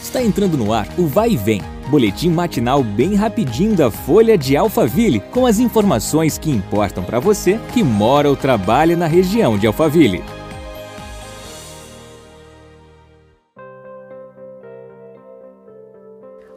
Está entrando no ar o Vai e Vem, boletim matinal bem rapidinho da Folha de Alphaville, com as informações que importam para você que mora ou trabalha na região de Alphaville.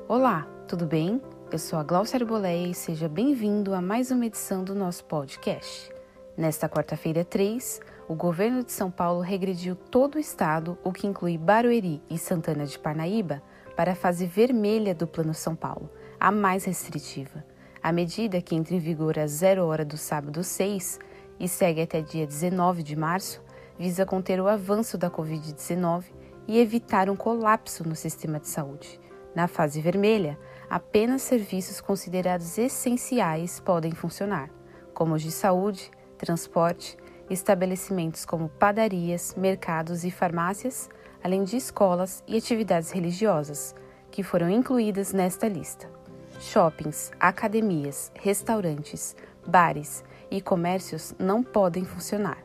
Olá, tudo bem? Eu sou a Glaucia Arboleia e seja bem-vindo a mais uma edição do nosso podcast. Nesta quarta-feira 3, o governo de São Paulo regrediu todo o estado, o que inclui Barueri e Santana de Parnaíba, para a fase vermelha do Plano São Paulo, a mais restritiva. A medida, que entra em vigor às 0 hora do sábado 6 e segue até dia 19 de março, visa conter o avanço da Covid-19 e evitar um colapso no sistema de saúde. Na fase vermelha, apenas serviços considerados essenciais podem funcionar, como os de saúde, transporte, estabelecimentos como padarias, mercados e farmácias, além de escolas e atividades religiosas, que foram incluídas nesta lista. Shoppings, academias, restaurantes, bares e comércios não podem funcionar.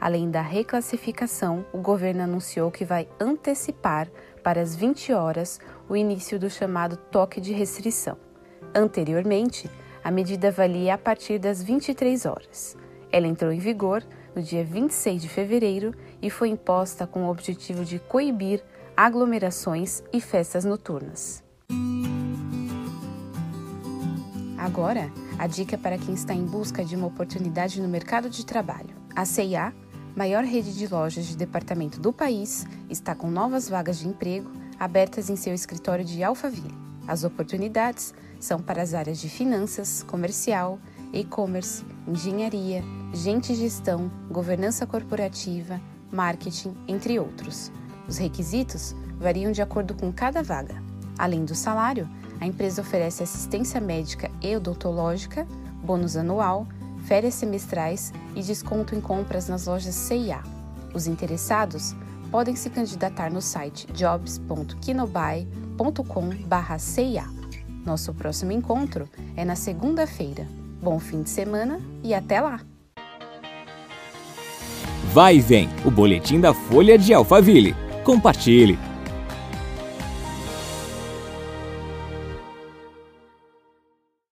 Além da reclassificação, o governo anunciou que vai antecipar para as 20 horas o início do chamado toque de restrição. Anteriormente, a medida valia a partir das 23 horas. Ela entrou em vigor no dia 26 de fevereiro e foi imposta com o objetivo de coibir aglomerações e festas noturnas. Agora, a dica para quem está em busca de uma oportunidade no mercado de trabalho. A CIA, maior rede de lojas de departamento do país, está com novas vagas de emprego abertas em seu escritório de Alphaville. As oportunidades são para as áreas de finanças, comercial, e-commerce, engenharia, gente gestão, governança corporativa, marketing, entre outros. Os requisitos variam de acordo com cada vaga. Além do salário, a empresa oferece assistência médica e odontológica, bônus anual, férias semestrais e desconto em compras nas lojas CIA. Os interessados podem se candidatar no site jobs.kinobuy.com/cia. Nosso próximo encontro é na segunda-feira. Bom fim de semana e até lá! Vai e vem, o boletim da Folha de Alphaville. Compartilhe!